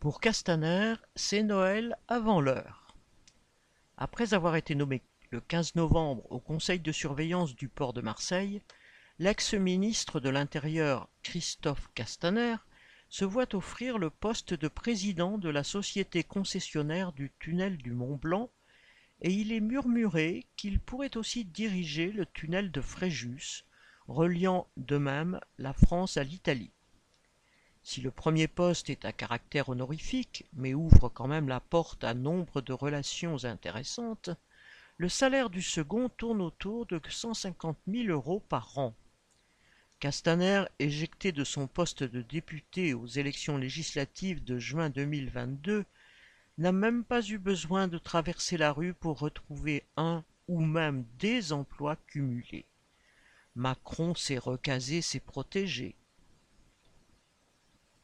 Pour Castaner, c'est Noël avant l'heure. Après avoir été nommé le 15 novembre au conseil de surveillance du port de Marseille, l'ex-ministre de l'Intérieur Christophe Castaner se voit offrir le poste de président de la société concessionnaire du tunnel du Mont-Blanc et il est murmuré qu'il pourrait aussi diriger le tunnel de Fréjus, reliant de même la France à l'Italie. Si le premier poste est à caractère honorifique, mais ouvre quand même la porte à nombre de relations intéressantes, le salaire du second tourne autour de 150 000 euros par an. Castaner, éjecté de son poste de député aux élections législatives de juin 2022, n'a même pas eu besoin de traverser la rue pour retrouver un ou même des emplois cumulés. Macron s'est recasé ses protégés.